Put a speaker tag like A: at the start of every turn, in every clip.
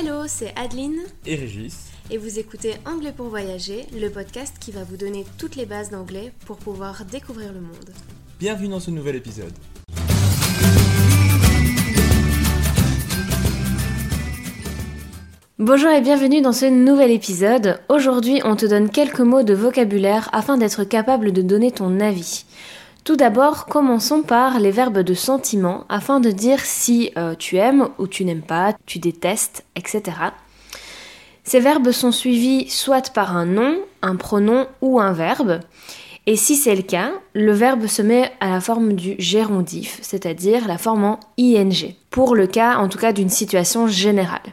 A: Hello, c'est Adeline
B: et Régis.
A: et vous écoutez Anglais pour voyager, le podcast qui va vous donner toutes les bases d'anglais pour pouvoir découvrir le monde.
B: Bienvenue dans ce nouvel épisode.
A: Bonjour et bienvenue dans ce nouvel épisode. Aujourd'hui, on te donne quelques mots de vocabulaire afin d'être capable de donner ton avis. Tout d'abord, commençons par les verbes de sentiment afin de dire si euh, tu aimes ou tu n'aimes pas, tu détestes, etc. Ces verbes sont suivis soit par un nom, un pronom ou un verbe. Et si c'est le cas, le verbe se met à la forme du gérondif, c'est-à-dire la forme en ing, pour le cas en tout cas d'une situation générale.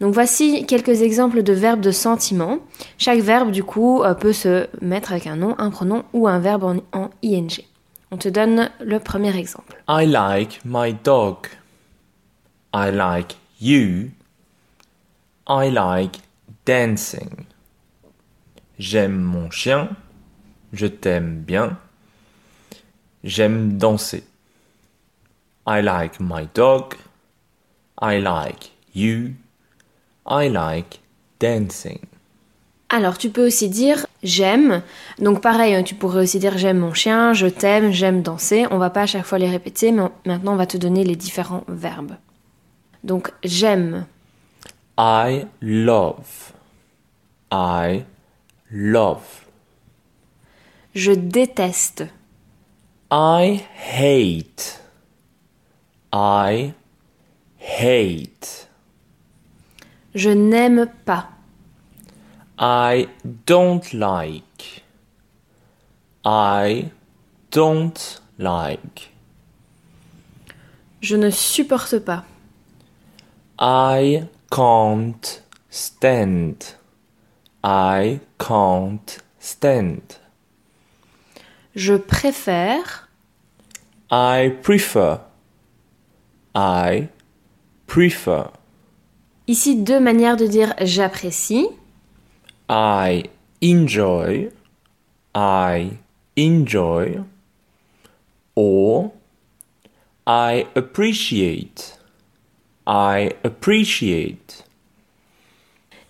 A: Donc voici quelques exemples de verbes de sentiment. Chaque verbe du coup euh, peut se mettre avec un nom, un pronom ou un verbe en, en ing. On te donne le premier exemple.
B: I like my dog. I like you. I like dancing. J'aime mon chien. Je t'aime bien. J'aime danser. I like my dog. I like you. I like dancing.
A: Alors tu peux aussi dire j'aime. Donc pareil, hein, tu pourrais aussi dire j'aime mon chien, je t'aime, j'aime danser. On va pas à chaque fois les répéter, mais maintenant on va te donner les différents verbes. Donc j'aime,
B: I love. I love.
A: je déteste,
B: I hate. I hate.
A: je n'aime pas,
B: I don't like. I don't like.
A: je ne supporte pas,
B: I can't stand. I can't stand.
A: je préfère,
B: I prefer. I prefer.
A: Ici deux manières de dire j'apprécie.
B: I enjoy. I enjoy. Or I appreciate. I appreciate.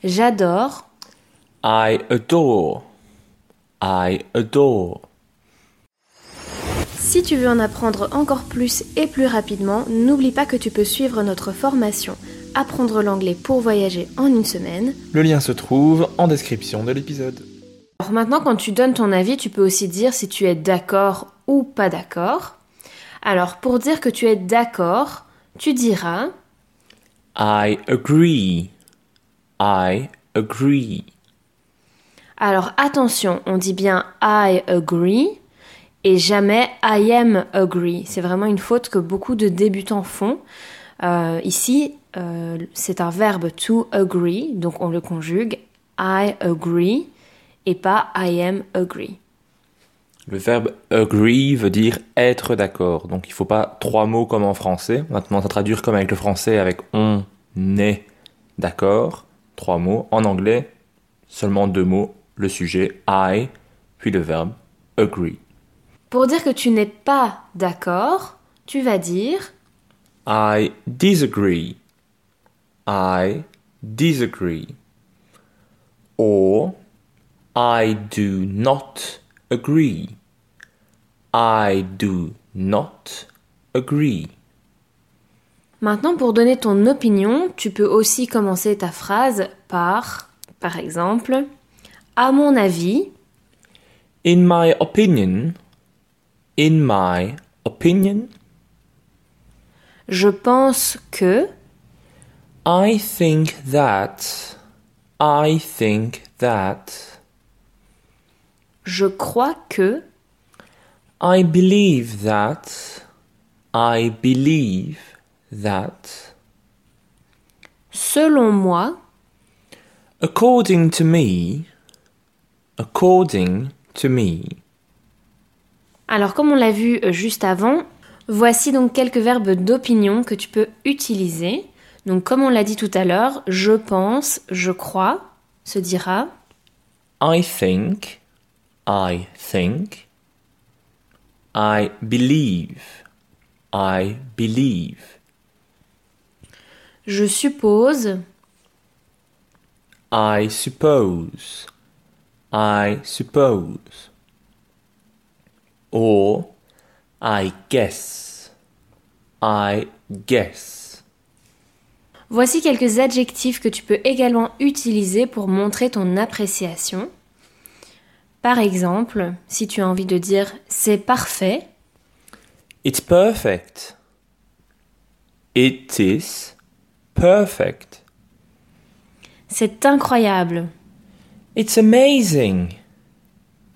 A: J'adore,
B: I adore. I adore.
A: Si tu veux en apprendre encore plus et plus rapidement, n'oublie pas que tu peux suivre notre formation Apprendre l'anglais pour voyager en une semaine.
B: Le lien se trouve en description de l'épisode.
A: Alors maintenant, quand tu donnes ton avis, tu peux aussi dire si tu es d'accord ou pas d'accord. Alors pour dire que tu es d'accord, tu diras
B: I agree. I agree.
A: Alors attention, on dit bien I agree et jamais I am agree. C'est vraiment une faute que beaucoup de débutants font. Euh, ici, euh, c'est un verbe to agree, donc on le conjugue I agree et pas I am agree.
B: Le verbe agree veut dire être d'accord. Donc il faut pas trois mots comme en français. On a tendance à traduire comme avec le français avec on est d'accord. Trois mots. En anglais, seulement deux mots. Le sujet I, puis le verbe agree.
A: Pour dire que tu n'es pas d'accord, tu vas dire
B: I disagree. I disagree. Or I do not agree. I do not agree.
A: Maintenant, pour donner ton opinion, tu peux aussi commencer ta phrase par, par exemple, à mon avis,
B: In my opinion, in my opinion,
A: je pense que,
B: I think that, I think that,
A: je crois que,
B: I believe that, I believe that,
A: selon moi,
B: according to me, according to me.
A: Alors comme on l'a vu euh, juste avant, voici donc quelques verbes d'opinion que tu peux utiliser. Donc comme on l'a dit tout à l'heure, je pense, je crois, se dira
B: I think, I think, I believe, I believe,
A: je suppose,
B: I suppose, I suppose, or I guess, I guess.
A: Voici quelques adjectifs que tu peux également utiliser pour montrer ton appréciation. Par exemple, si tu as envie de dire c'est parfait,
B: It's perfect. It is perfect.
A: c'est incroyable,
B: It's amazing.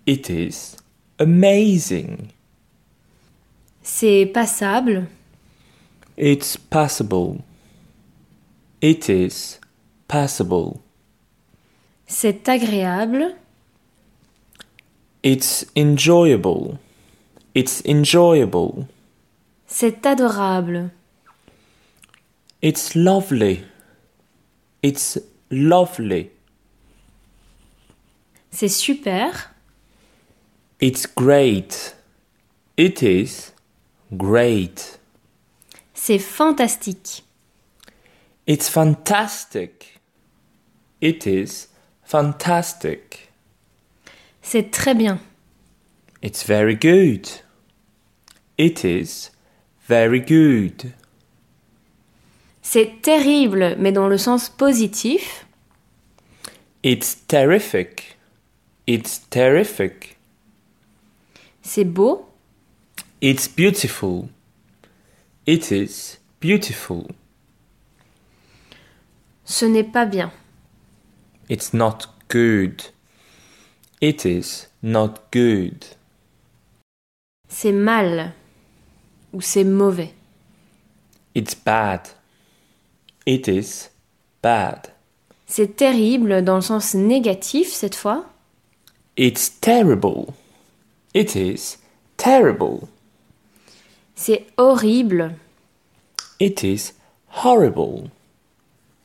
B: It is amazing.
A: c'est passable,
B: It's passable. It is passable.
A: c'est agréable,
B: It's enjoyable. It's enjoyable.
A: c'est adorable,
B: It's lovely. It's lovely.
A: c'est super,
B: It's great. It is great.
A: c'est fantastique,
B: It's fantastic. It is fantastic.
A: c'est très bien,
B: It's very good. It is very good.
A: c'est terrible mais dans le sens positif,
B: It's terrific. It's terrific.
A: c'est beau,
B: It's beautiful. It is beautiful.
A: Ce n'est pas bien,
B: It's not good. It is not good.
A: c'est mal ou c'est mauvais.
B: It's bad. It is bad.
A: C'est terrible dans le sens négatif cette fois.
B: It's terrible. It is terrible.
A: C'est horrible.
B: It is horrible.